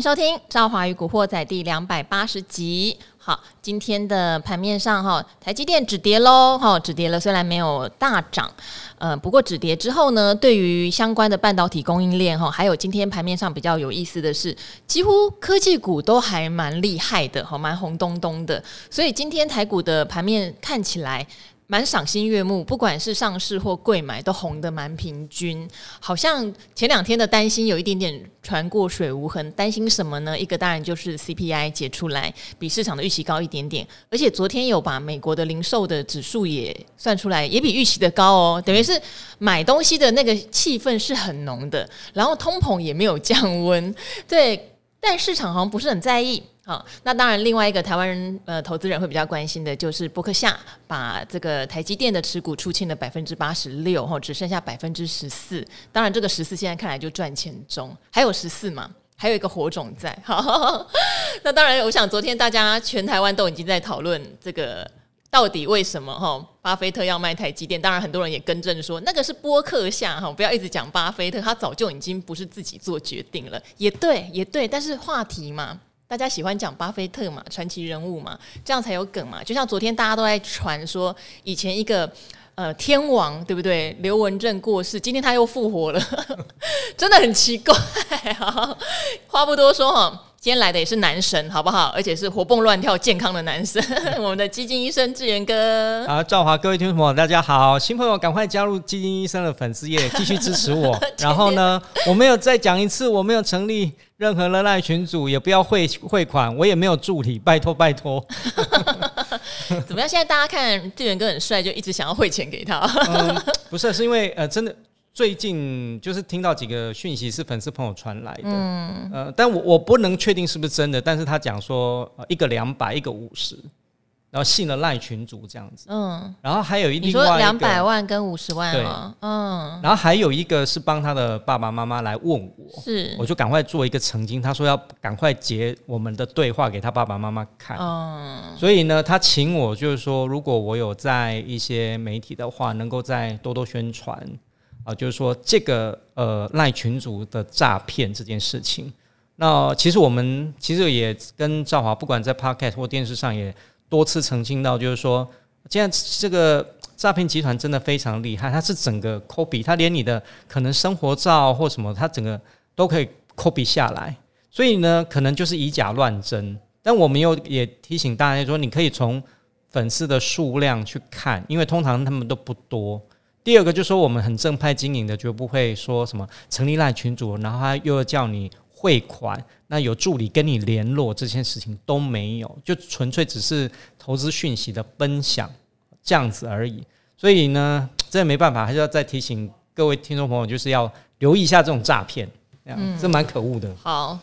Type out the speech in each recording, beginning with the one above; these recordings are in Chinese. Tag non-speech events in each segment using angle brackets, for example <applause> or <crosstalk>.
收听《赵华与古惑仔》第两百八十集。好，今天的盘面上哈，台积电止跌喽，哈，止跌了。虽然没有大涨，呃，不过止跌之后呢，对于相关的半导体供应链哈，还有今天盘面上比较有意思的是，几乎科技股都还蛮厉害的，哈，蛮红咚咚的。所以今天台股的盘面看起来。蛮赏心悦目，不管是上市或贵买，都红得蛮平均。好像前两天的担心有一点点船过水无痕，担心什么呢？一个当然就是 CPI 解出来，比市场的预期高一点点。而且昨天有把美国的零售的指数也算出来，也比预期的高哦。等于是买东西的那个气氛是很浓的，然后通膨也没有降温，对，但市场好像不是很在意。好，那当然，另外一个台湾人呃投资人会比较关心的就是波克夏把这个台积电的持股出清了百分之八十六，哈，只剩下百分之十四。当然，这个十四现在看来就赚钱中，还有十四嘛，还有一个火种在。好，<laughs> 那当然，我想昨天大家全台湾都已经在讨论这个到底为什么哈，巴菲特要卖台积电。当然，很多人也更正说那个是波克夏哈，不要一直讲巴菲特，他早就已经不是自己做决定了。也对，也对，但是话题嘛。大家喜欢讲巴菲特嘛，传奇人物嘛，这样才有梗嘛。就像昨天大家都在传说，以前一个呃天王对不对？刘文正过世，今天他又复活了，<laughs> 真的很奇怪。好，话不多说哈。今天来的也是男神，好不好？而且是活蹦乱跳、健康的男神，<laughs> 我们的基金医生志源哥。好，赵华，各位听众朋友，大家好，新朋友赶快加入基金医生的粉丝页，继续支持我。<laughs> 然后呢，我没有再讲一次，我没有成立任何的赖群组，也不要汇汇款，我也没有助理，拜托拜托。<laughs> 怎么样？现在大家看志源哥很帅，就一直想要汇钱给他。嗯，不是，是因为呃，真的。最近就是听到几个讯息是粉丝朋友传来的，嗯，呃，但我我不能确定是不是真的，但是他讲说，呃，一个两百，一个五十，然后信了赖群主这样子，嗯，然后还有一另外一个两百万跟五十万，对，嗯，然后还有一个是帮他的爸爸妈妈来问我，是，我就赶快做一个澄清，他说要赶快截我们的对话给他爸爸妈妈看，嗯，所以呢，他请我就是说，如果我有在一些媒体的话，能够再多多宣传。啊，就是说这个呃赖群主的诈骗这件事情，那其实我们其实也跟赵华，不管在 Podcast 或电视上也多次澄清到，就是说，现在这个诈骗集团真的非常厉害，它是整个 copy，它连你的可能生活照或什么，它整个都可以 copy 下来，所以呢，可能就是以假乱真。但我们又也提醒大家说，你可以从粉丝的数量去看，因为通常他们都不多。第二个就是说，我们很正派经营的，绝不会说什么成立赖群组，然后他又要叫你汇款，那有助理跟你联络，这件事情都没有，就纯粹只是投资讯息的分享这样子而已。所以呢，这没办法，还是要再提醒各位听众朋友，就是要留意一下这种诈骗，嗯，这蛮可恶的。好，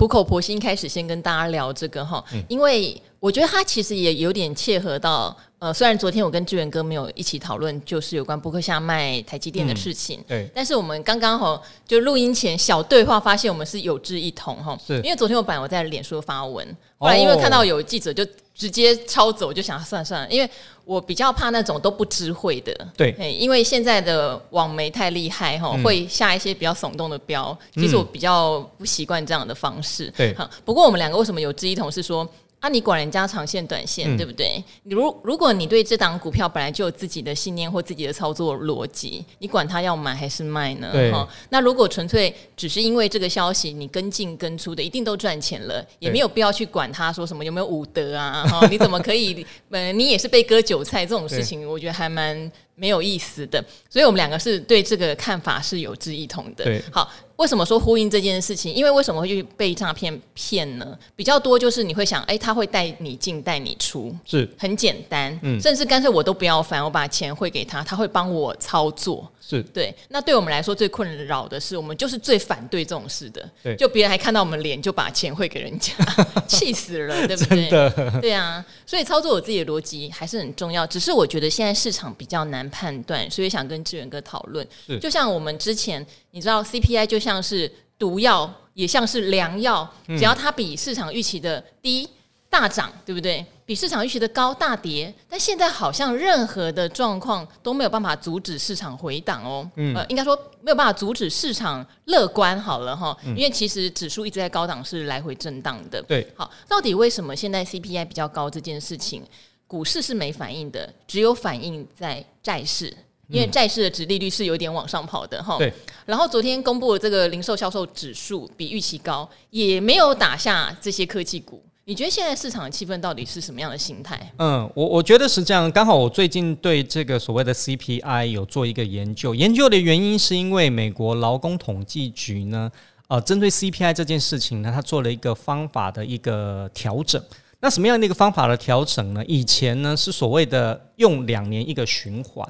苦口婆心开始先跟大家聊这个哈，因为我觉得它其实也有点切合到。呃，虽然昨天我跟志远哥没有一起讨论，就是有关波克夏卖台积电的事情，嗯、对，但是我们刚刚好就录音前小对话，发现我们是有志一同哈，是。因为昨天我本来我在脸书发文，后来因为看到有记者就直接抄走，就想算了算了，因为我比较怕那种都不知会的，对，因为现在的网媒太厉害哈，会下一些比较耸动的标，其实我比较不习惯这样的方式，对，哈，不过我们两个为什么有志一同是说。啊，你管人家长线短线，嗯、对不对？如如果你对这档股票本来就有自己的信念或自己的操作逻辑，你管他要买还是卖呢？对。那如果纯粹只是因为这个消息你跟进跟出的，一定都赚钱了，也没有必要去管他说什么有没有武德啊？哈，你怎么可以？<laughs> 呃，你也是被割韭菜这种事情，我觉得还蛮没有意思的。所以我们两个是对这个看法是有志一同的。对，好。为什么说呼应这件事情？因为为什么会去被诈骗骗呢？比较多就是你会想，哎，他会带你进带你出，是很简单，嗯，甚至干脆我都不要烦，我把钱汇给他，他会帮我操作。是对，那对我们来说最困扰的是，我们就是最反对这种事的。对，就别人还看到我们脸就把钱汇给人家，<laughs> 气死了，对不对？的对啊，所以操作我自己的逻辑还是很重要。只是我觉得现在市场比较难判断，所以想跟志远哥讨论。是，就像我们之前，你知道 CPI 就像是毒药，也像是良药，只要它比市场预期的低。大涨，对不对？比市场预期的高大跌，但现在好像任何的状况都没有办法阻止市场回档哦。嗯，呃，应该说没有办法阻止市场乐观好了哈，因为其实指数一直在高档是来回震荡的。对，好，到底为什么现在 CPI 比较高这件事情，股市是没反应的，只有反应在债市，因为债市的殖利率是有点往上跑的哈。对，然后昨天公布的这个零售销售指数比预期高，也没有打下这些科技股。你觉得现在市场的气氛到底是什么样的心态？嗯，我我觉得是这样。刚好我最近对这个所谓的 CPI 有做一个研究，研究的原因是因为美国劳工统计局呢，呃，针对 CPI 这件事情呢，它做了一个方法的一个调整。那什么样的一个方法的调整呢？以前呢是所谓的用两年一个循环。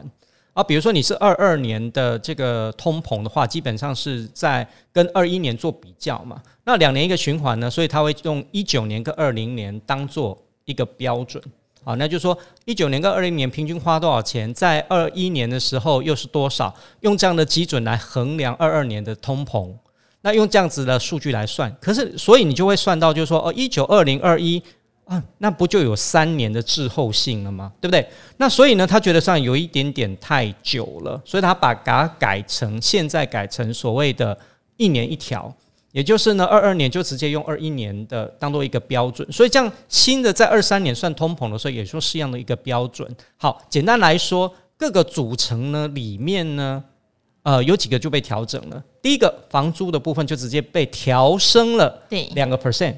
啊，比如说你是二二年的这个通膨的话，基本上是在跟二一年做比较嘛。那两年一个循环呢，所以他会用一九年跟二零年当做一个标准。好，那就是说一九年跟二零年平均花多少钱，在二一年的时候又是多少，用这样的基准来衡量二二年的通膨。那用这样子的数据来算，可是所以你就会算到，就是说哦，一九二零二一。啊，那不就有三年的滞后性了吗？对不对？那所以呢，他觉得上有一点点太久了，所以他把它改成现在改成所谓的一年一条，也就是呢，二二年就直接用二一年的当做一个标准，所以这样新的在二三年算通膨的时候，也说是一样的一个标准。好，简单来说，各个组成呢里面呢，呃，有几个就被调整了。第一个，房租的部分就直接被调升了，对，两个 percent。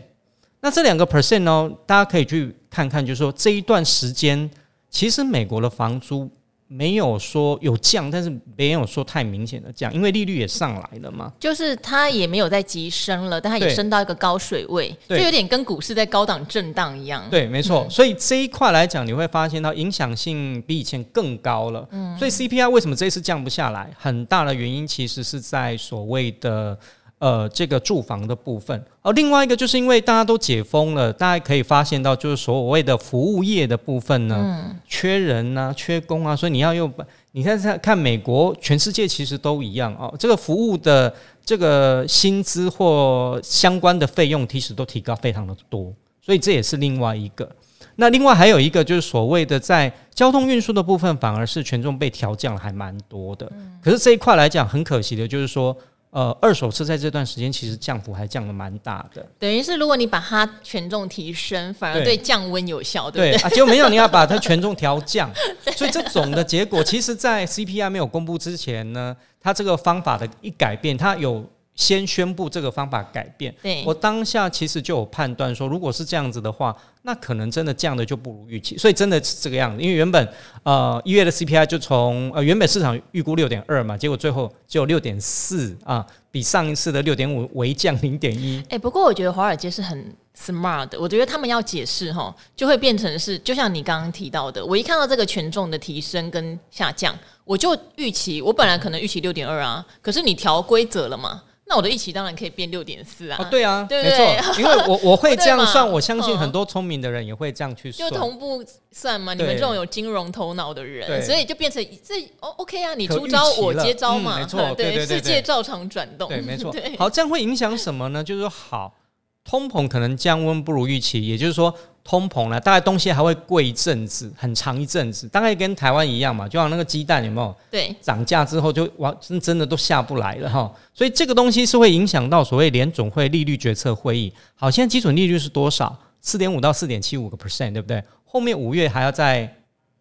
那这两个 percent 呢，大家可以去看看，就是说这一段时间，其实美国的房租没有说有降，但是没有说太明显的降，因为利率也上来了嘛。就是它也没有在急升了，但它也升到一个高水位，就有点跟股市在高档震荡一样。对，没错。嗯、所以这一块来讲，你会发现到影响性比以前更高了。嗯。所以 CPI 为什么这次降不下来？很大的原因其实是在所谓的。呃，这个住房的部分，而另外一个就是因为大家都解封了，大家可以发现到，就是所谓的服务业的部分呢，嗯、缺人啊，缺工啊，所以你要用，你看看看美国，全世界其实都一样哦，这个服务的这个薪资或相关的费用，其实都提高非常的多，所以这也是另外一个。那另外还有一个就是所谓的在交通运输的部分，反而是权重被调降了，还蛮多的。可是这一块来讲，很可惜的就是说。呃，二手车在这段时间其实降幅还降的蛮大的，等于是如果你把它权重提升，反而对降温有效，对，对不对？对 <laughs> 啊，结果没有你要把它权重调降，<laughs> 所以这种的结果，其实，在 CPI 没有公布之前呢，它这个方法的一改变，它有。先宣布这个方法改变，对我当下其实就有判断说，如果是这样子的话，那可能真的降的就不如预期，所以真的是这个样子。因为原本呃一月的 CPI 就从呃原本市场预估六点二嘛，结果最后只有六点四啊，比上一次的六点五微降零点一。哎，不过我觉得华尔街是很 smart 的，我觉得他们要解释哈，就会变成是就像你刚刚提到的，我一看到这个权重的提升跟下降，我就预期我本来可能预期六点二啊，可是你调规则了嘛。那我的预期当然可以变六点四啊！哦，对啊，对对没错，<laughs> 因为我我会这样 <laughs> 算，我相信很多聪明的人也会这样去算，就同步算嘛。你们这种有金融头脑的人，所以就变成这哦，OK 啊，你出招我接招嘛，没错，对，世界照常转动，对，没错。<laughs> 好，这样会影响什么呢？就是说，好，通膨可能降温不如预期，也就是说。通膨了，大概东西还会贵一阵子，很长一阵子，大概跟台湾一样嘛，就像那个鸡蛋有没有？对，涨价之后就哇，真真的都下不来了哈。所以这个东西是会影响到所谓联总会利率决策会议。好，现在基准利率是多少？四点五到四点七五个 percent，对不对？后面五月还要再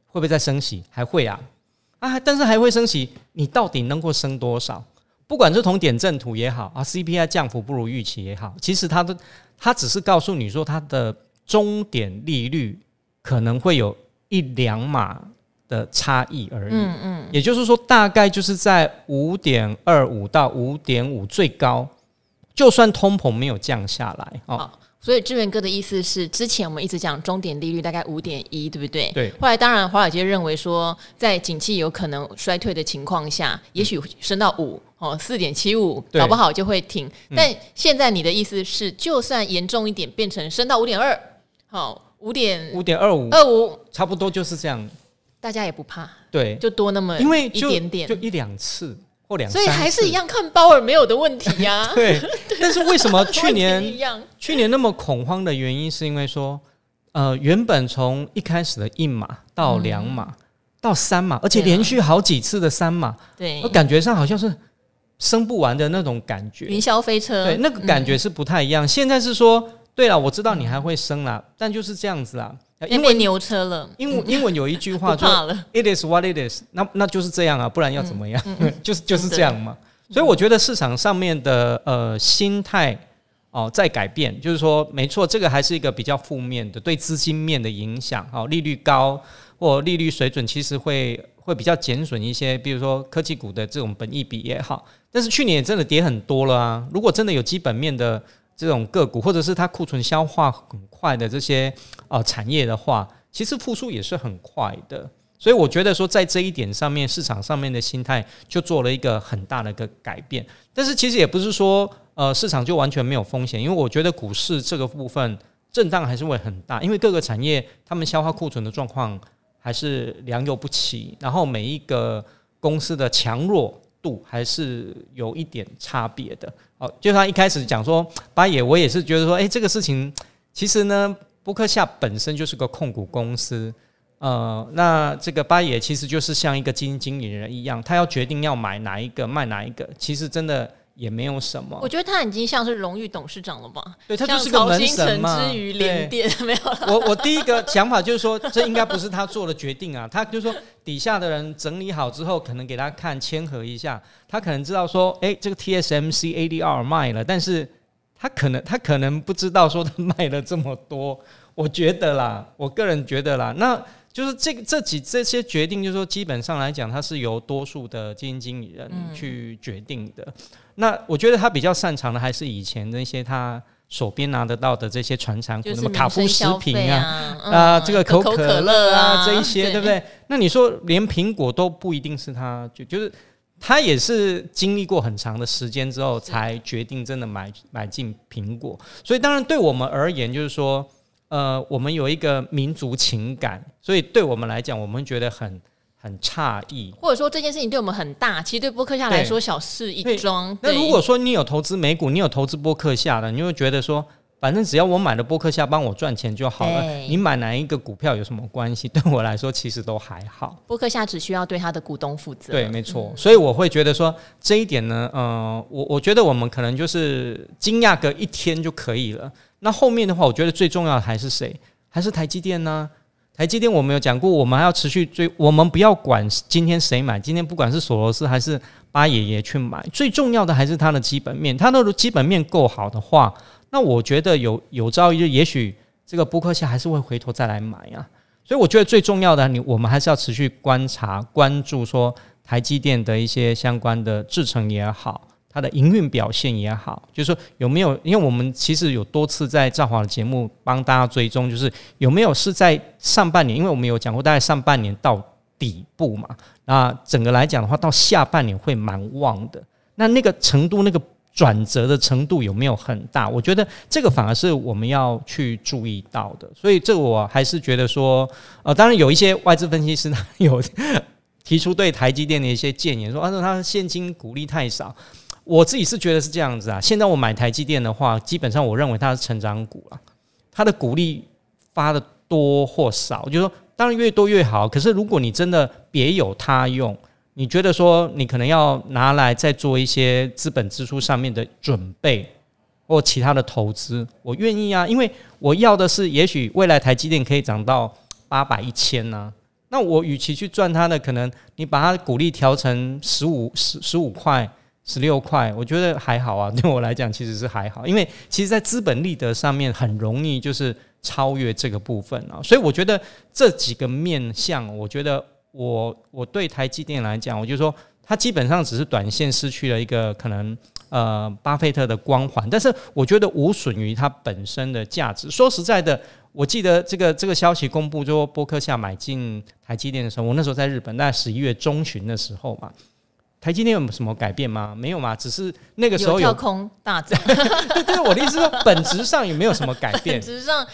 会不会再升息？还会啊啊！但是还会升息，你到底能够升多少？不管是从点阵图也好啊，CPI 降幅不如预期也好，其实它的它只是告诉你说它的。终点利率可能会有一两码的差异而已，嗯嗯，也就是说，大概就是在五点二五到五点五最高，就算通膨没有降下来，哦。所以志源哥的意思是，之前我们一直讲终点利率大概五点一，对不对？对。后来当然，华尔街认为说，在景气有可能衰退的情况下，也许升到五哦，四点七五，搞不好就会停。但现在你的意思是，就算严重一点，变成升到五点二。好，五点五点二五二五，差不多就是这样。大家也不怕，对，就多那么因为一点点，就一两次或两次，所以还是一样看包尔没有的问题呀。<laughs> 对，<laughs> 但是为什么去年去年那么恐慌的原因，是因为说呃，原本从一开始的一码到两码、嗯、到三码，而且连续好几次的三码，对，我感觉上好像是升不完的那种感觉。云霄飞车，对，那个感觉是不太一样。嗯、现在是说，对了，我知道你还会升啦，嗯、但就是这样子啦。因为牛车了，英文 <laughs> 英文有一句话就，It is what it is，那那就是这样啊，不然要怎么样？<laughs> 就是就是这样嘛。所以我觉得市场上面的呃心态哦在改变，就是说没错，这个还是一个比较负面的对资金面的影响。哦，利率高或利率水准其实会会比较减损一些，比如说科技股的这种本益比也好。但是去年也真的跌很多了啊，如果真的有基本面的。这种个股，或者是它库存消化很快的这些呃产业的话，其实复苏也是很快的。所以我觉得说，在这一点上面，市场上面的心态就做了一个很大的一个改变。但是其实也不是说呃市场就完全没有风险，因为我觉得股市这个部分震荡还是会很大，因为各个产业他们消化库存的状况还是良莠不齐，然后每一个公司的强弱度还是有一点差别的。哦，就像一开始讲说，八爷，我也是觉得说，哎，这个事情其实呢，波克夏本身就是个控股公司，呃，那这个八爷其实就是像一个基金经理人一样，他要决定要买哪一个，卖哪一个，其实真的。也没有什么，我觉得他已经像是荣誉董事长了吧？对，他就是个门神嘛。之于连电 <laughs> 没有。我我第一个想法就是说，这应该不是他做的决定啊。他就是说，底下的人整理好之后，可能给他看签合一下，他可能知道说，哎，这个 TSMC ADR 卖了，但是他可能他可能不知道说他卖了这么多。我觉得啦，我个人觉得啦，那。就是这个这几这些决定，就是说基本上来讲，它是由多数的基金经理人去决定的。嗯、那我觉得他比较擅长的还是以前那些他手边拿得到的这些传产股，什么卡夫食品啊啊，这个可口可乐啊这一些，对不对？那你说连苹果都不一定是他，就就是他也是经历过很长的时间之后才决定真的买买进苹果。所以当然对我们而言，就是说。呃，我们有一个民族情感，所以对我们来讲，我们觉得很很诧异，或者说这件事情对我们很大，其实对波克夏来说小事一桩。那如果说你有投资美股，你有投资波克夏的，你会觉得说，反正只要我买了波克夏帮我赚钱就好了，你买哪一个股票有什么关系？<laughs> 对我来说其实都还好。波克夏只需要对他的股东负责。对，没错。所以我会觉得说这一点呢，呃，我我觉得我们可能就是惊讶个一天就可以了。那后面的话，我觉得最重要的还是谁？还是台积电呢？台积电我们有讲过，我们还要持续追。我们不要管今天谁买，今天不管是索罗斯还是巴爷爷去买，最重要的还是它的基本面。它的基本面够好的话，那我觉得有有朝一日，也许这个布克夏还是会回头再来买啊。所以我觉得最重要的，你我们还是要持续观察、关注，说台积电的一些相关的制程也好。它的营运表现也好，就是说有没有？因为我们其实有多次在兆华的节目帮大家追踪，就是有没有是在上半年，因为我们有讲过，大概上半年到底部嘛。那整个来讲的话，到下半年会蛮旺的。那那个程度，那个转折的程度有没有很大？我觉得这个反而是我们要去注意到的。所以这个我还是觉得说，呃，当然有一些外资分析师他有提出对台积电的一些建议，说，啊，说他现金股利太少。我自己是觉得是这样子啊。现在我买台积电的话，基本上我认为它是成长股啊，它的股利发的多或少，就是说当然越多越好。可是如果你真的别有他用，你觉得说你可能要拿来再做一些资本支出上面的准备或其他的投资，我愿意啊，因为我要的是也许未来台积电可以涨到八百一千呢。那我与其去赚它的，可能你把它股利调成十五十十五块。十六块，我觉得还好啊，<laughs> 对我来讲其实是还好，因为其实，在资本利得上面很容易就是超越这个部分啊，所以我觉得这几个面向，我觉得我我对台积电来讲，我就说它基本上只是短线失去了一个可能呃巴菲特的光环，但是我觉得无损于它本身的价值。说实在的，我记得这个这个消息公布之后，波克夏买进台积电的时候，我那时候在日本，大概十一月中旬的时候嘛。台积电有什么改变吗？没有嘛，只是那个时候有，有跳空大涨。<laughs> 对对，我的意思说，本质上有没有什么改变？<laughs> 本质上，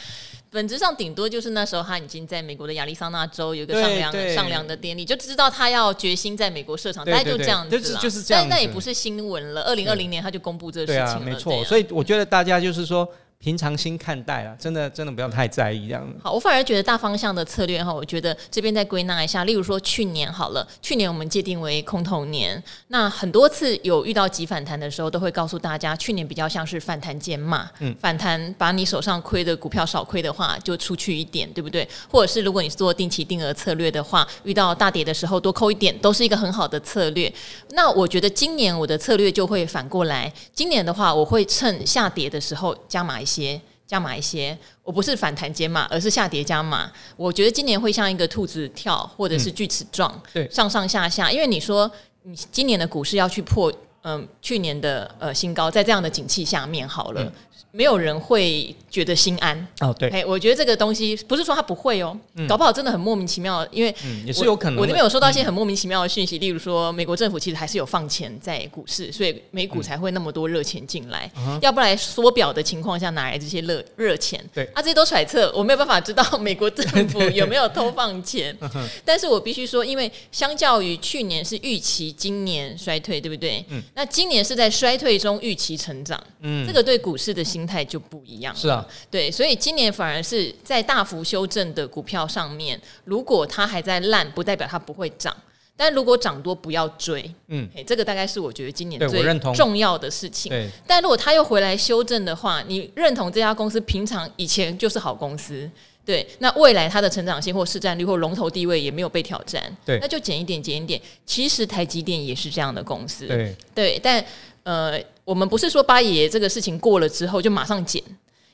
本质上顶多就是那时候他已经在美国的亚利桑那州有一个上梁上梁的典礼，就知道他要决心在美国设厂，大概就这样子了。就是这样，但那也不是新闻了。二零二零年他就公布这个事情了，对啊，没错。所以我觉得大家就是说，平常心看待啊，真的真的不要太在意这样。好，我反而觉得大方向的策略哈，我觉得这边再归纳一下，例如说去年好了，去年我们界定为空头年，那很多次有遇到急反弹的时候，都会告诉大家，去年比较像是反弹减码，嗯，反弹把你手上亏的股票少亏的话，就出去一点，对不对？或者是如果你是做定期定额策略的话，遇到大跌的时候多扣一点，都是一个很好的策略。那我觉得今年我的策略就会反过来，今年的话，我会趁下跌的时候加码一些。加码一些，我不是反弹减码，而是下跌加码。我觉得今年会像一个兔子跳，或者是锯齿状，对，上上下下。因为你说你今年的股市要去破，嗯、呃，去年的呃新高，在这样的景气下面，好了。嗯没有人会觉得心安。哦，对，哎，我觉得这个东西不是说他不会哦，嗯、搞不好真的很莫名其妙，因为嗯也是有可能。我那边有收到一些很莫名其妙的讯息，嗯、例如说美国政府其实还是有放钱在股市，所以美股才会那么多热钱进来，嗯、要不然缩表的情况下哪来这些热热钱？对，啊，这些都揣测，我没有办法知道美国政府有没有偷放钱。<laughs> 但是我必须说，因为相较于去年是预期今年衰退，对不对？嗯，那今年是在衰退中预期成长，嗯，这个对股市的心态就不一样，是啊，对，所以今年反而是在大幅修正的股票上面，如果它还在烂，不代表它不会涨，但如果涨多不要追，嗯，这个大概是我觉得今年最重要的事情。对，但如果它又回来修正的话，你认同这家公司平常以前就是好公司，对，那未来它的成长性或市占率或龙头地位也没有被挑战，对，那就减一点，减一点。其实台积电也是这样的公司，对，对，但呃。我们不是说八爷爷这个事情过了之后就马上减，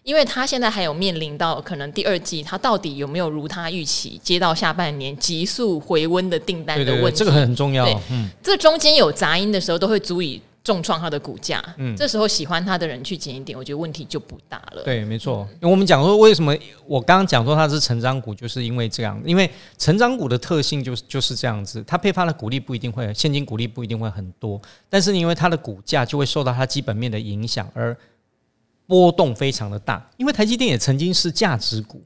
因为他现在还有面临到可能第二季他到底有没有如他预期接到下半年急速回温的订单的问题，对对对，这个很重要。嗯，这中间有杂音的时候都会足以。重创它的股价，嗯，这时候喜欢它的人去减一点，我觉得问题就不大了。对，没错。因为我们讲说，为什么我刚刚讲说它是成长股，就是因为这样，因为成长股的特性就是就是这样子，它配发的股利不一定会现金股利不一定会很多，但是因为它的股价就会受到它基本面的影响而波动非常的大，因为台积电也曾经是价值股。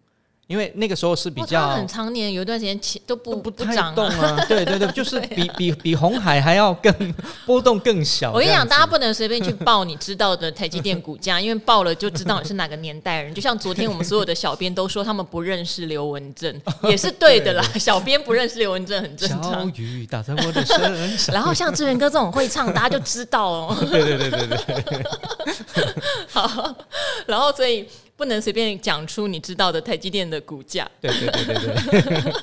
因为那个时候是比较很常年有一段时间都不都不太动啊，<laughs> 对对对，就是比比比红海还要更 <laughs> 波动更小。我跟你讲，大家不能随便去报你知道的台积电股价，因为报了就知道你是哪个年代人。<laughs> 就像昨天我们所有的小编都说他们不认识刘文正，也是对的啦。小编不认识刘文正很正常。小雨打在我的身上。然后像志源哥这种会唱，大家就知道哦。对对对对对。好，然后所以。不能随便讲出你知道的台积电的股价，对对对对对，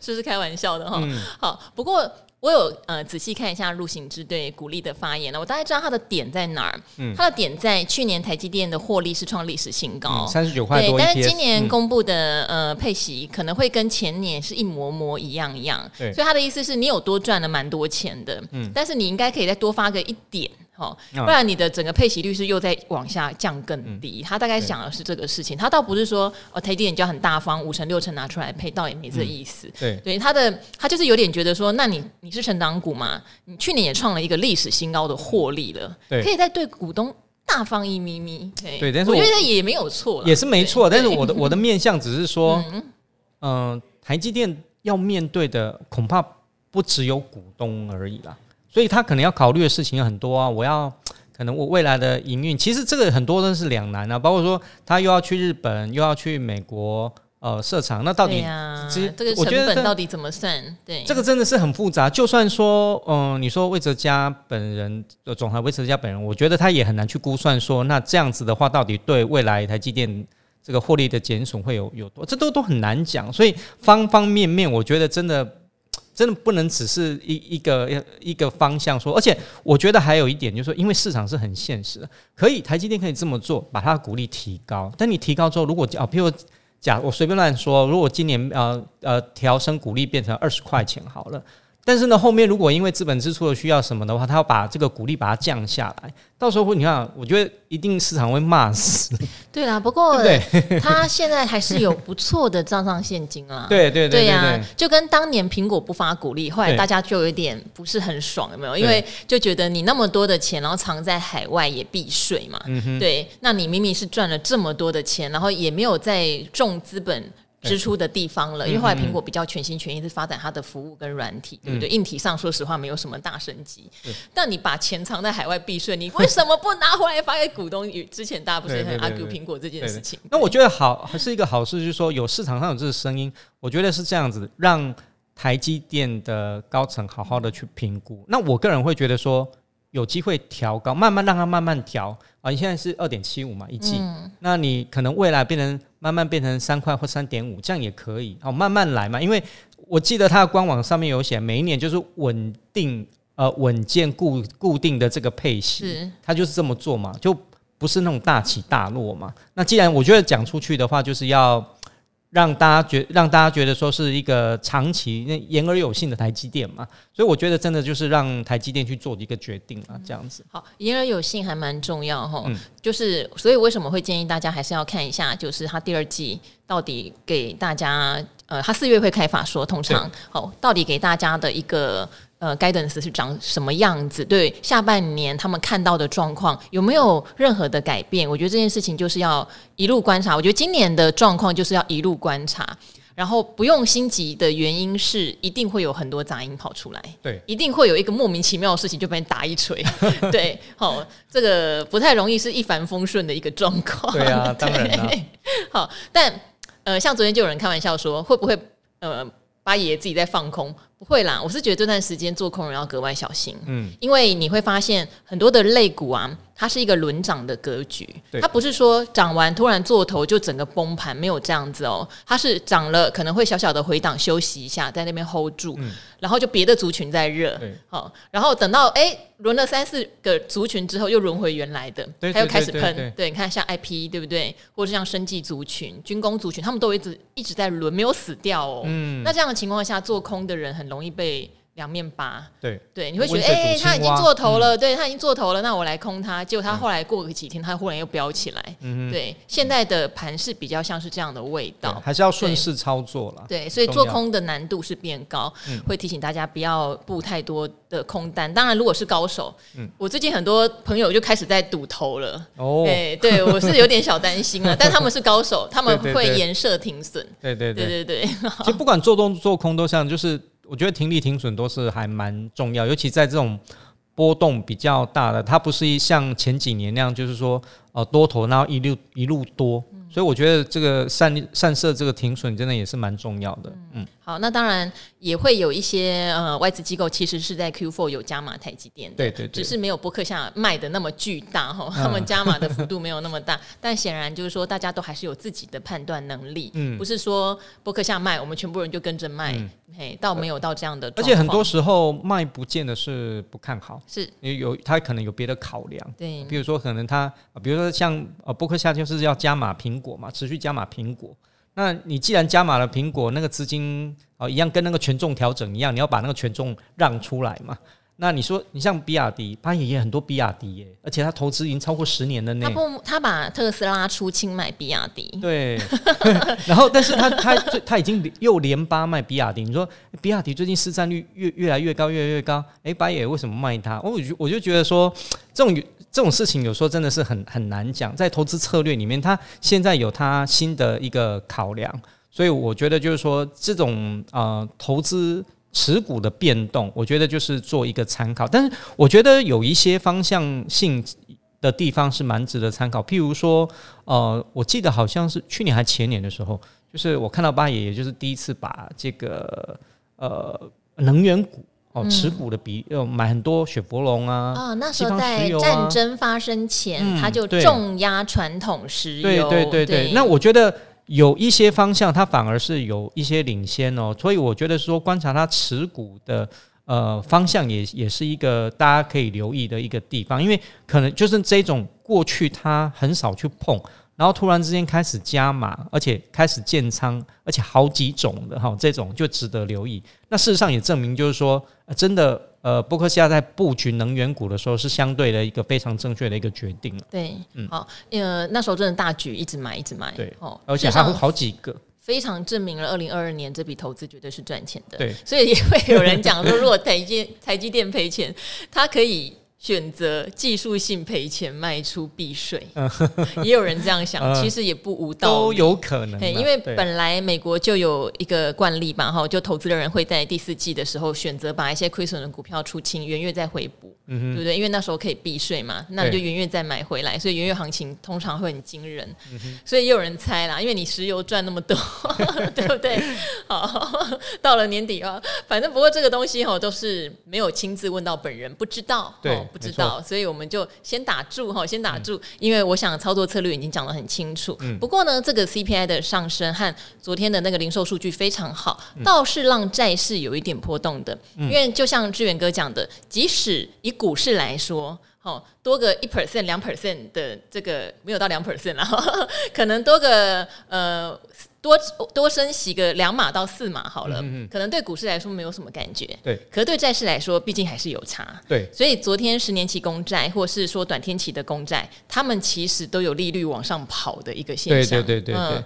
这 <laughs> 是开玩笑的哈。嗯、好，不过我有呃仔细看一下陆行之对股利的发言了，我大概知道他的点在哪儿。嗯，他的点在去年台积电的获利是创历史新高，三十九块多，但是今年公布的、嗯、呃配息可能会跟前年是一模模一样一样。对，所以他的意思是你有多赚了蛮多钱的，嗯，但是你应该可以再多发个一点。哦，不然你的整个配息率是又在往下降更低。嗯、他大概想的是这个事情，他倒不是说哦台积电就很大方，五成六成拿出来配，倒也没这意思。嗯、对，对，他的他就是有点觉得说，那你你是成长股嘛，你去年也创了一个历史新高的获利了，对可以再对股东大方一咪咪。对，对，但是我，我觉得也没有错，也是没错。但是我的我的面向只是说，嗯、呃，台积电要面对的恐怕不只有股东而已啦。所以他可能要考虑的事情很多啊！我要可能我未来的营运，其实这个很多都是两难啊。包括说他又要去日本，又要去美国，呃，设厂，那到底其实这个成本到底怎么算？对，这个真的是很复杂。就算说，嗯、呃，你说魏哲家本人的总裁魏哲家本人，我觉得他也很难去估算说，那这样子的话，到底对未来台积电这个获利的减损会有有多？这都都很难讲。所以方方面面，我觉得真的。真的不能只是一一个一个方向说，而且我觉得还有一点就是说，因为市场是很现实的，可以台积电可以这么做，把它的股利提高。但你提高之后，如果啊，譬如假我随便乱说，如果今年呃呃调升股利变成二十块钱好了。但是呢，后面如果因为资本支出的需要什么的话，他要把这个股利把它降下来，到时候会你看，我觉得一定市场会骂死。对啦，不过 <laughs> 对他现在还是有不错的账上现金啦。<laughs> 对对对，对呀，就跟当年苹果不发股利，后来大家就有点不是很爽，有没有？因为就觉得你那么多的钱，然后藏在海外也避税嘛。嗯。对，那你明明是赚了这么多的钱，然后也没有在重资本。支出的地方了，因为后来苹果比较全心全意是发展它的服务跟软体，对不对？硬体上说实话没有什么大升级。但你把钱藏在海外避税，你为什么不拿回来发给股东？之前大家不是很 argue 苹果这件事情？那我觉得好还是一个好事，就是说有市场上有这个声音，我觉得是这样子，让台积电的高层好好的去评估。那我个人会觉得说。有机会调高，慢慢让它慢慢调啊！你现在是二点七五嘛一季，嗯、那你可能未来变成慢慢变成三块或三点五，这样也可以哦，慢慢来嘛。因为我记得它的官网上面有写，每一年就是稳定呃稳健固固定的这个配息，它就是这么做嘛，就不是那种大起大落嘛。那既然我觉得讲出去的话，就是要。让大家觉让大家觉得说是一个长期那言而有信的台积电嘛，所以我觉得真的就是让台积电去做一个决定啊，这样子。好，言而有信还蛮重要哈，嗯、就是所以为什么会建议大家还是要看一下，就是他第二季到底给大家，呃，他四月会开法说，通常好到底给大家的一个。呃，guidance 是长什么样子？对，下半年他们看到的状况有没有任何的改变？我觉得这件事情就是要一路观察。我觉得今年的状况就是要一路观察，然后不用心急的原因是一定会有很多杂音跑出来，对，一定会有一个莫名其妙的事情就被人打一锤，<laughs> 对，好，这个不太容易是一帆风顺的一个状况，对啊，当然了，<laughs> 好，但呃，像昨天就有人开玩笑说，会不会呃，八爷自己在放空？不会啦，我是觉得这段时间做空人要格外小心，嗯，因为你会发现很多的类股啊。它是一个轮涨的格局，它不是说涨完突然做头就整个崩盘，没有这样子哦。它是涨了可能会小小的回档休息一下，在那边 hold 住，嗯、然后就别的族群在热，对好，然后等到哎轮了三四个族群之后又轮回原来的，它又开始喷。对，你看像 IP 对不对？或者像生技族群、军工族群，他们都一直一直在轮，没有死掉哦。嗯，那这样的情况下，做空的人很容易被。两面八，对对，你会觉得哎、欸，他已经做头了，嗯、对他已经做头了，那我来空他。结果他后来过个几天，他忽然又飙起来。嗯哼，对，现在的盘势比较像是这样的味道，还是要顺势操作了。对，所以做空的难度是变高，要会提醒大家不要布太多的空单。当然，如果是高手，嗯，我最近很多朋友就开始在赌头了。哦，对对，我是有点小担心了，<laughs> 但他们是高手，他们会严设停损。对对对对对，其实不管做多做空都像就是。我觉得停利停损都是还蛮重要，尤其在这种波动比较大的，它不是像前几年那样，就是说呃多头然后一路一路多。所以我觉得这个散散射这个停损真的也是蛮重要的。嗯，好，那当然也会有一些呃外资机构其实是在 Q4 有加码台积电的，对对对，只是没有波克夏卖的那么巨大哈，他们加码的幅度没有那么大。嗯、但显然就是说，大家都还是有自己的判断能力，嗯，不是说波克夏卖，我们全部人就跟着卖，嗯、嘿，倒没有到这样的。而且很多时候卖不见得是不看好，是有他可能有别的考量，对，比如说可能他，比如说像呃波克夏就是要加码苹果嘛，持续加码苹果。那你既然加码了苹果，那个资金哦一样跟那个权重调整一样，你要把那个权重让出来嘛。那你说，你像比亚迪，他也很多比亚迪耶，而且他投资已经超过十年了呢。他不，他把特斯拉出清买比亚迪。对，<laughs> 然后但是他他他已经又连八卖比亚迪。你说比亚迪最近市占率越越来越高，越来越高。哎，八爷为什么卖它？我就我就觉得说，这种这种事情有时候真的是很很难讲。在投资策略里面，他现在有他新的一个考量，所以我觉得就是说，这种呃投资。持股的变动，我觉得就是做一个参考，但是我觉得有一些方向性的地方是蛮值得参考。譬如说，呃，我记得好像是去年还前年的时候，就是我看到八爷，也就是第一次把这个呃能源股哦持股的比，呃买很多雪佛龙啊，啊，那时候在战争发生前，他就重压传统石油，对对对。对，那我觉得。有一些方向，它反而是有一些领先哦，所以我觉得说观察它持股的呃方向也也是一个大家可以留意的一个地方，因为可能就是这种过去它很少去碰，然后突然之间开始加码，而且开始建仓，而且好几种的哈，这种就值得留意。那事实上也证明就是说，真的。呃，伯克夏在布局能源股的时候，是相对的一个非常正确的一个决定。对，嗯，好，呃，那时候真的大举一直买，一直买，对，哦，而且还有好几个，非常证明了二零二二年这笔投资绝对是赚钱的。对，所以也会有人讲说，如果台积台积电赔钱，它可以选择技术性赔钱卖出避税，<laughs> 也有人这样想，其实也不无道理，都有可能。因为本来美国就有一个惯例嘛，哈，就投资的人会在第四季的时候选择把一些亏损的股票出清，元月再回补，对不对？因为那时候可以避税嘛，那你就元月再买回来，所以元月行情通常会很惊人。所以也有人猜啦，因为你石油赚那么多，<laughs> 对不对？好，到了年底啊，反正不过这个东西哈都是没有亲自问到本人，不知道。对。不知道，所以我们就先打住哈，先打住，嗯、因为我想操作策略已经讲得很清楚。嗯、不过呢，这个 CPI 的上升和昨天的那个零售数据非常好，嗯、倒是让债市有一点波动的。嗯、因为就像志远哥讲的，即使以股市来说，哦，多个一 percent、两 percent 的这个没有到两 percent 了，<laughs> 可能多个呃。多多升息个两码到四码好了，嗯嗯，可能对股市来说没有什么感觉，对。可是对债市来说，毕竟还是有差，对。所以昨天十年期公债，或是说短天期的公债，他们其实都有利率往上跑的一个现象，对对对对对。嗯、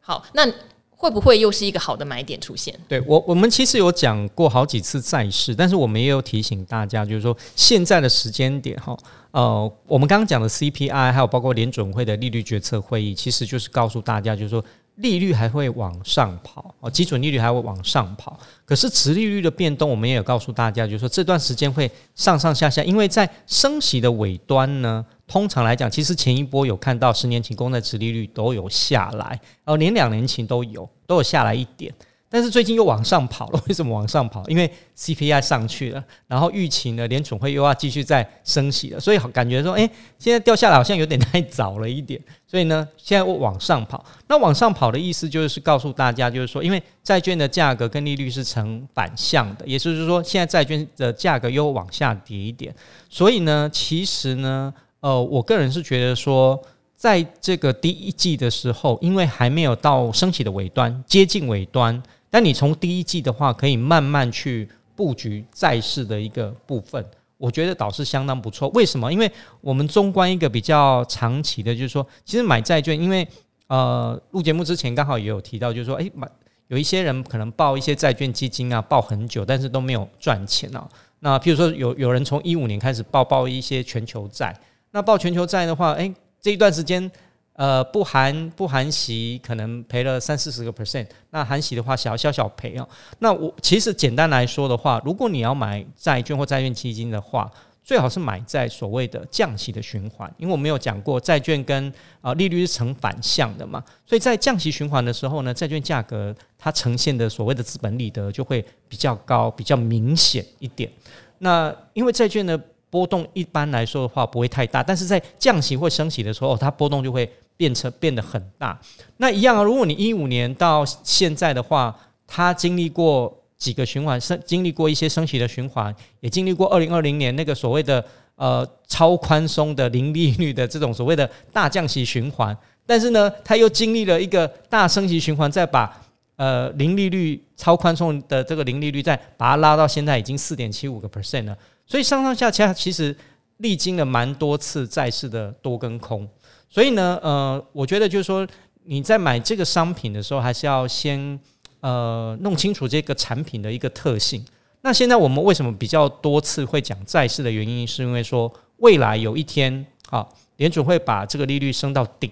好，那会不会又是一个好的买点出现？对我，我们其实有讲过好几次债市，但是我们也有提醒大家，就是说现在的时间点哈，呃，我们刚刚讲的 CPI，还有包括联准会的利率决策会议，其实就是告诉大家，就是说。利率还会往上跑哦，基准利率还会往上跑。可是，殖利率的变动，我们也有告诉大家，就是说这段时间会上上下下，因为在升息的尾端呢，通常来讲，其实前一波有看到十年期公债殖利率都有下来，哦，连两年期都有都有下来一点。但是最近又往上跑了，<laughs> 为什么往上跑？因为 CPI 上去了，然后预期呢，联准会又要继续再升息了，所以感觉说，哎，现在掉下来好像有点太早了一点。<laughs> 所以呢，现在我往上跑。那往上跑的意思就是告诉大家，就是说，因为债券的价格跟利率是成反向的，也就是说，现在债券的价格又往下跌一点。所以呢，其实呢，呃，我个人是觉得说，在这个第一季的时候，因为还没有到升息的尾端，接近尾端。但你从第一季的话，可以慢慢去布局债市的一个部分，我觉得倒是相当不错。为什么？因为我们纵观一个比较长期的，就是说，其实买债券，因为呃，录节目之前刚好也有提到，就是说，诶，买有一些人可能报一些债券基金啊，报很久，但是都没有赚钱啊。那譬如说有有人从一五年开始报报一些全球债，那报全球债的话，诶，这一段时间。呃，不含不含息，可能赔了三四十个 percent。那含息的话，小小小赔哦。那我其实简单来说的话，如果你要买债券或债券基金的话，最好是买在所谓的降息的循环，因为我们有讲过，债券跟啊利率是成反向的嘛。所以在降息循环的时候呢，债券价格它呈现的所谓的资本利得就会比较高，比较明显一点。那因为债券的波动一般来说的话不会太大，但是在降息或升息的时候，它波动就会。变成变得很大，那一样啊。如果你一五年到现在的话，它经历过几个循环，升经历过一些升息的循环，也经历过二零二零年那个所谓的呃超宽松的零利率的这种所谓的大降息循环，但是呢，它又经历了一个大升息循环，再把呃零利率超宽松的这个零利率再把它拉到现在已经四点七五个 percent 了，所以上上下下其实历经了蛮多次债市的多跟空。所以呢，呃，我觉得就是说，你在买这个商品的时候，还是要先呃弄清楚这个产品的一个特性。那现在我们为什么比较多次会讲债市的原因，是因为说未来有一天，啊，联准会把这个利率升到顶，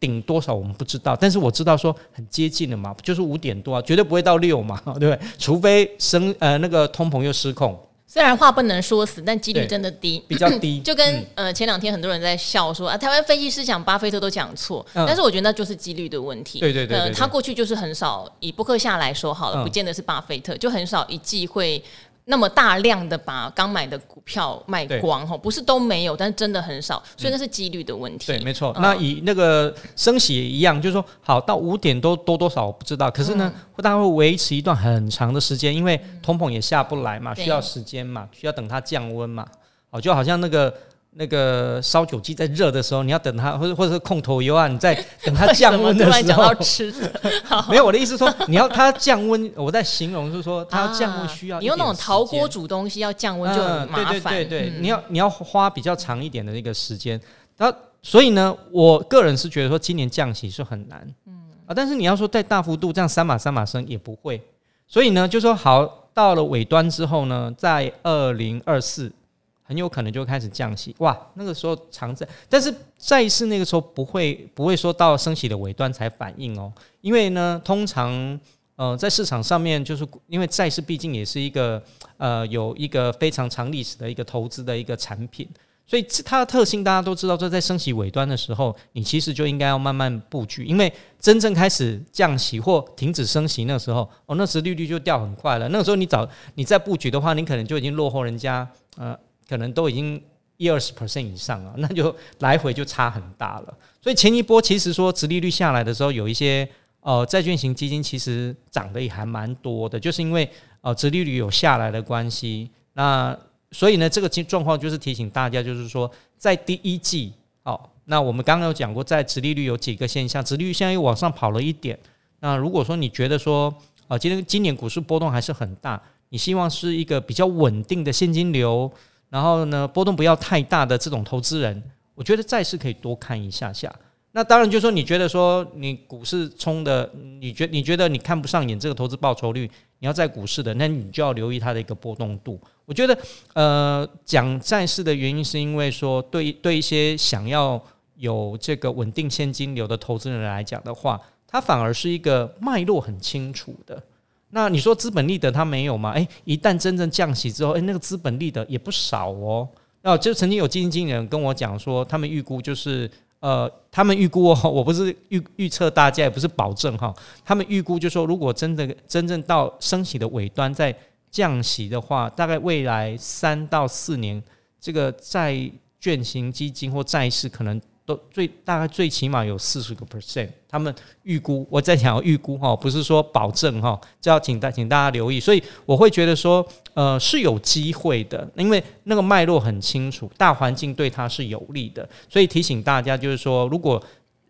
顶多少我们不知道，但是我知道说很接近了嘛，就是五点多啊，绝对不会到六嘛，对不对？除非升呃那个通膨又失控。虽然话不能说死，但几率真的低，比较低。<clears throat> 就跟、嗯、呃前两天很多人在笑说啊，台湾分析师讲巴菲特都讲错，嗯、但是我觉得那就是几率的问题。对对对，呃，他过去就是很少以布克夏来说好了，嗯、不见得是巴菲特，就很少一季会。那么大量的把刚买的股票卖光哈，不是都没有，但是真的很少，所以那是几率的问题。对，没错。那以那个升息也一样，就是说，好到五点多多多少我不知道，可是呢，会大概会维持一段很长的时间，因为通膨也下不来嘛，需要时间嘛，需要等它降温嘛。哦，就好像那个。那个烧酒鸡在热的时候，你要等它，或者或者是控头油啊，你在等它降温的时候。讲到吃的，没有我的意思说，你要它降温，我在形容就是说，它要降温需要、啊。你用那种陶锅煮东西要降温就很麻烦。对对对对，嗯、你要你要花比较长一点的那个时间。然后所以呢，我个人是觉得说，今年降息是很难。嗯啊，但是你要说再大幅度这样三码三码升也不会。所以呢，就说好到了尾端之后呢，在二零二四。很有可能就开始降息。哇，那个时候长债，但是债市那个时候不会不会说到升息的尾端才反应哦，因为呢，通常呃在市场上面，就是因为债市毕竟也是一个呃有一个非常长历史的一个投资的一个产品。所以它的特性大家都知道，就在升息尾端的时候，你其实就应该要慢慢布局，因为真正开始降息或停止升息那时候，哦，那时利率就掉很快了。那个时候你早你再布局的话，你可能就已经落后人家，呃，可能都已经一二十 percent 以上了，<laughs> 那就来回就差很大了。所以前一波其实说殖利率下来的时候，有一些呃债券型基金其实涨得也还蛮多的，就是因为呃殖利率有下来的关系，那。所以呢，这个状况就是提醒大家，就是说，在第一季，哦，那我们刚刚有讲过，在殖利率有几个现象，殖利率现在又往上跑了一点。那如果说你觉得说，啊，今天今年股市波动还是很大，你希望是一个比较稳定的现金流，然后呢，波动不要太大的这种投资人，我觉得债市可以多看一下下。那当然，就是说你觉得说你股市冲的，你觉你觉得你看不上眼这个投资报酬率，你要在股市的，那你就要留意它的一个波动度。我觉得，呃，讲债市的原因是因为说对，对对一些想要有这个稳定现金流的投资人来讲的话，它反而是一个脉络很清楚的。那你说资本利得它没有吗？诶，一旦真正降息之后，诶，那个资本利得也不少哦。那就曾经有基金经理人跟我讲说，他们预估就是。呃，他们预估哦，<laughs> 我不是预预测大家，也不是保证哈。他们预估就说，如果真的真正到升息的尾端，再降息的话，大概未来三到四年，这个债券型基金或债市可能。都最大概最起码有四十个 percent，他们预估，我在讲预估哈，不是说保证哈，这要请大请大家留意。所以我会觉得说，呃，是有机会的，因为那个脉络很清楚，大环境对它是有利的，所以提醒大家就是说，如果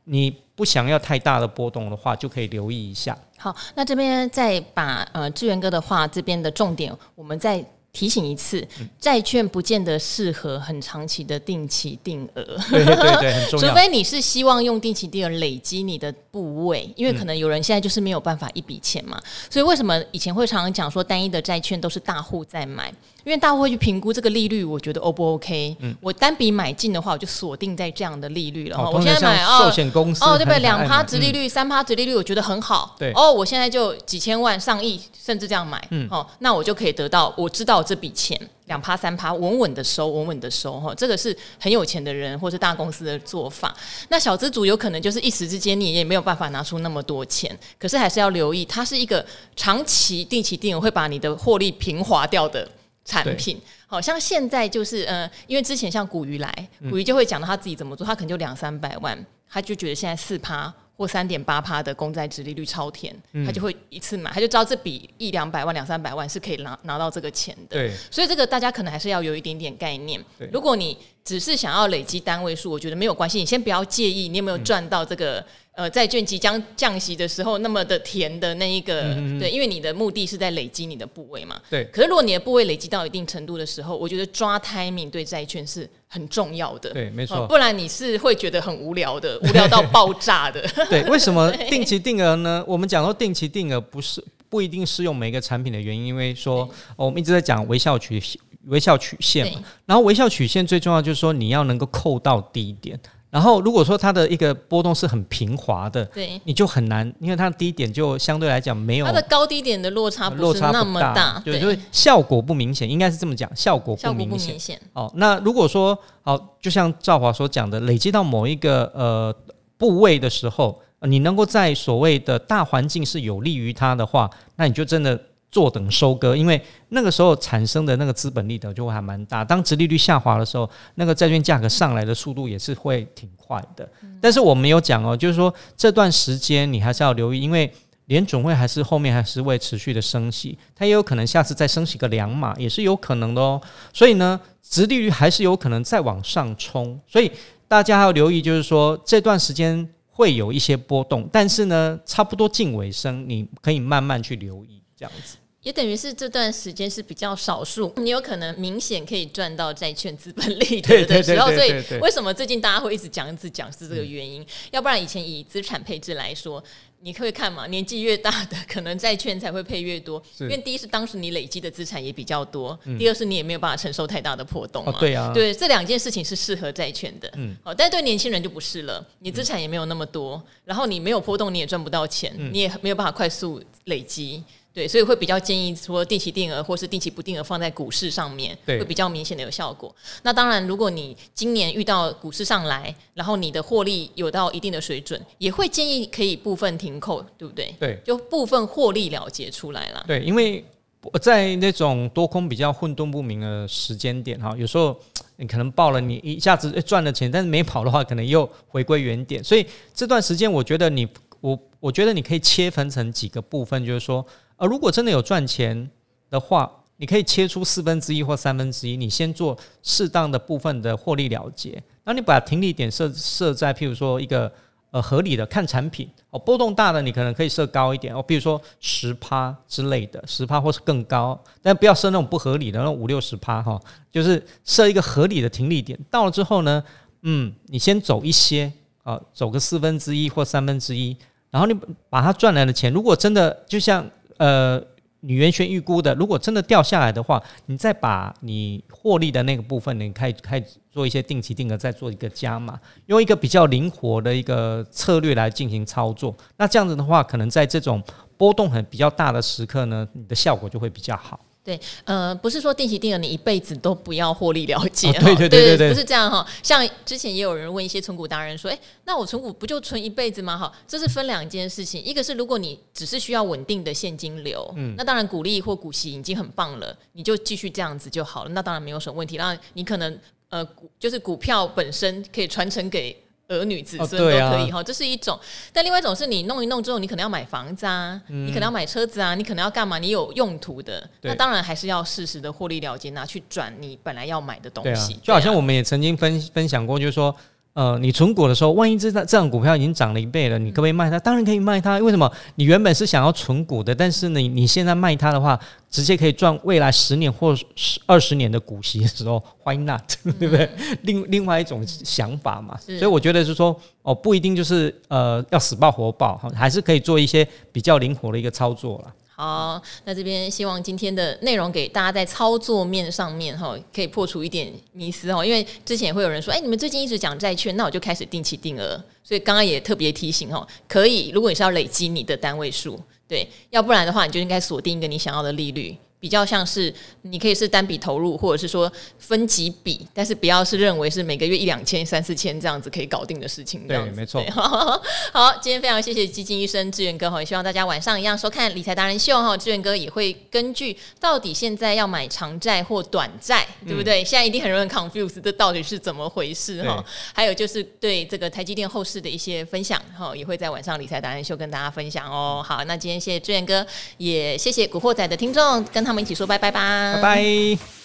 你不想要太大的波动的话，就可以留意一下。好，那这边再把呃志远哥的话这边的重点，我们再。提醒一次，债券不见得适合很长期的定期定额。对对对，很重要。除非你是希望用定期定额累积你的部位，因为可能有人现在就是没有办法一笔钱嘛。所以为什么以前会常常讲说单一的债券都是大户在买？因为大户会去评估这个利率，我觉得 O 不 OK？嗯，我单笔买进的话，我就锁定在这样的利率了。哦，我现在买寿险公司哦，对不对？两趴直利率，三趴直利率，我觉得很好。对哦，我现在就几千万、上亿，甚至这样买。嗯，哦，那我就可以得到，我知道这笔钱。两趴三趴，稳稳的收，稳稳的收哈，这个是很有钱的人或是大公司的做法。那小资主有可能就是一时之间你也没有办法拿出那么多钱，可是还是要留意，它是一个长期定期定额会把你的获利平滑掉的产品。好像现在就是呃，因为之前像古鱼来，古鱼就会讲到他自己怎么做，他可能就两三百万，他就觉得现在四趴。或三点八趴的公债殖利率超甜，他就会一次买，他就知道这笔一两百万、两三百万是可以拿拿到这个钱的。对，所以这个大家可能还是要有一点点概念。如果你只是想要累积单位数，我觉得没有关系，你先不要介意你有没有赚到这个。呃，债券即将降息的时候，那么的甜的那一个，嗯、对，因为你的目的是在累积你的部位嘛。对。可是如果你的部位累积到一定程度的时候，我觉得抓 timing 对债券是很重要的。对，没错、呃。不然你是会觉得很无聊的，无聊到爆炸的。<laughs> 对，为什么 <laughs> 定期定额呢？我们讲说定期定额不是不一定适用每一个产品的原因，因为说、哦、我们一直在讲微笑曲微笑曲线嘛。然后微笑曲线最重要就是说你要能够扣到低点。然后，如果说它的一个波动是很平滑的，对，你就很难，因为它的低点就相对来讲没有它的高低点的落差不是那么大，对，就是效果不明显，应该是这么讲，效果不明显。哦，那如果说好，就像赵华所讲的，累积到某一个呃部位的时候，你能够在所谓的大环境是有利于它的话，那你就真的。坐等收割，因为那个时候产生的那个资本利得就会还蛮大。当殖利率下滑的时候，那个债券价格上来的速度也是会挺快的。但是我没有讲哦，就是说这段时间你还是要留意，因为联总会还是后面还是会持续的升息，它也有可能下次再升息个两码，也是有可能的哦。所以呢，殖利率还是有可能再往上冲，所以大家要留意，就是说这段时间会有一些波动，但是呢，差不多近尾声，你可以慢慢去留意这样子。也等于是这段时间是比较少数，你有可能明显可以赚到债券资本利得的时候，所以为什么最近大家会一直讲一直讲是这个原因？要不然以前以资产配置来说，你可以看嘛，年纪越大的可能债券才会配越多，因为第一是当时你累积的资产也比较多，第二是你也没有办法承受太大的波动嘛。对啊，对，这两件事情是适合债券的，嗯，哦，但对年轻人就不是了，你资产也没有那么多，然后你没有波动，你也赚不到钱，你也没有办法快速累积。对，所以会比较建议说定期定额或是定期不定额放在股市上面，对会比较明显的有效果。那当然，如果你今年遇到股市上来，然后你的获利有到一定的水准，也会建议可以部分停扣，对不对？对，就部分获利了结出来了。对，因为在那种多空比较混沌不明的时间点哈，有时候你可能报了，你一下子赚了钱，但是没跑的话，可能又回归原点。所以这段时间，我觉得你我我觉得你可以切分成几个部分，就是说。而如果真的有赚钱的话，你可以切出四分之一或三分之一，你先做适当的部分的获利了结。那你把停利点设设在，譬如说一个呃合理的看产品哦，波动大的你可能可以设高一点哦，比如说十趴之类的，十趴或是更高，但不要设那种不合理的那五六十趴哈，就是设一个合理的停利点。到了之后呢，嗯，你先走一些啊，走个四分之一或三分之一，然后你把它赚来的钱，如果真的就像。呃，你原先预估的，如果真的掉下来的话，你再把你获利的那个部分，你开开做一些定期定额，再做一个加码，用一个比较灵活的一个策略来进行操作。那这样子的话，可能在这种波动很比较大的时刻呢，你的效果就会比较好。对，呃，不是说定期定额你一辈子都不要获利了结，哦，对对对对对，对，不是这样哈。像之前也有人问一些存股达人说，哎，那我存股不就存一辈子吗？哈，这是分两件事情，一个是如果你只是需要稳定的现金流，嗯，那当然股利或股息已经很棒了，你就继续这样子就好了，那当然没有什么问题。那你可能呃，股就是股票本身可以传承给。儿女子孙都可以哈，这是一种。但另外一种是你弄一弄之后，你可能要买房子啊，你可能要买车子啊，你可能要干嘛？你有用途的，那当然还是要适时的获利了结，拿去转你本来要买的东西。就好像我们也曾经分分享过，就是说。呃，你存股的时候，万一这这档股票已经涨了一倍了，你可不可以卖它？当然可以卖它。为什么？你原本是想要存股的，但是你你现在卖它的话，直接可以赚未来十年或十二十年的股息的时候，Why not？对不对？另另外一种想法嘛。所以我觉得是说，哦，不一定就是呃要死抱活抱哈，还是可以做一些比较灵活的一个操作了。好，那这边希望今天的内容给大家在操作面上面哈，可以破除一点迷思哈。因为之前也会有人说，哎，你们最近一直讲债券，那我就开始定期定额。所以刚刚也特别提醒哈，可以，如果你是要累积你的单位数，对，要不然的话，你就应该锁定一个你想要的利率。比较像是你可以是单笔投入，或者是说分几笔，但是不要是认为是每个月一两千、三四千这样子可以搞定的事情。对，没错。<laughs> 好，今天非常谢谢基金医生志远哥哈，也希望大家晚上一样收看理财达人秀哈。志远哥也会根据到底现在要买长债或短债，对不对？嗯、现在一定很多人 confuse，这到底是怎么回事哈？还有就是对这个台积电后市的一些分享哈，也会在晚上理财达人秀跟大家分享哦。好，那今天谢谢志远哥，也谢谢古惑仔的听众跟他。我们一起说拜拜吧，拜拜。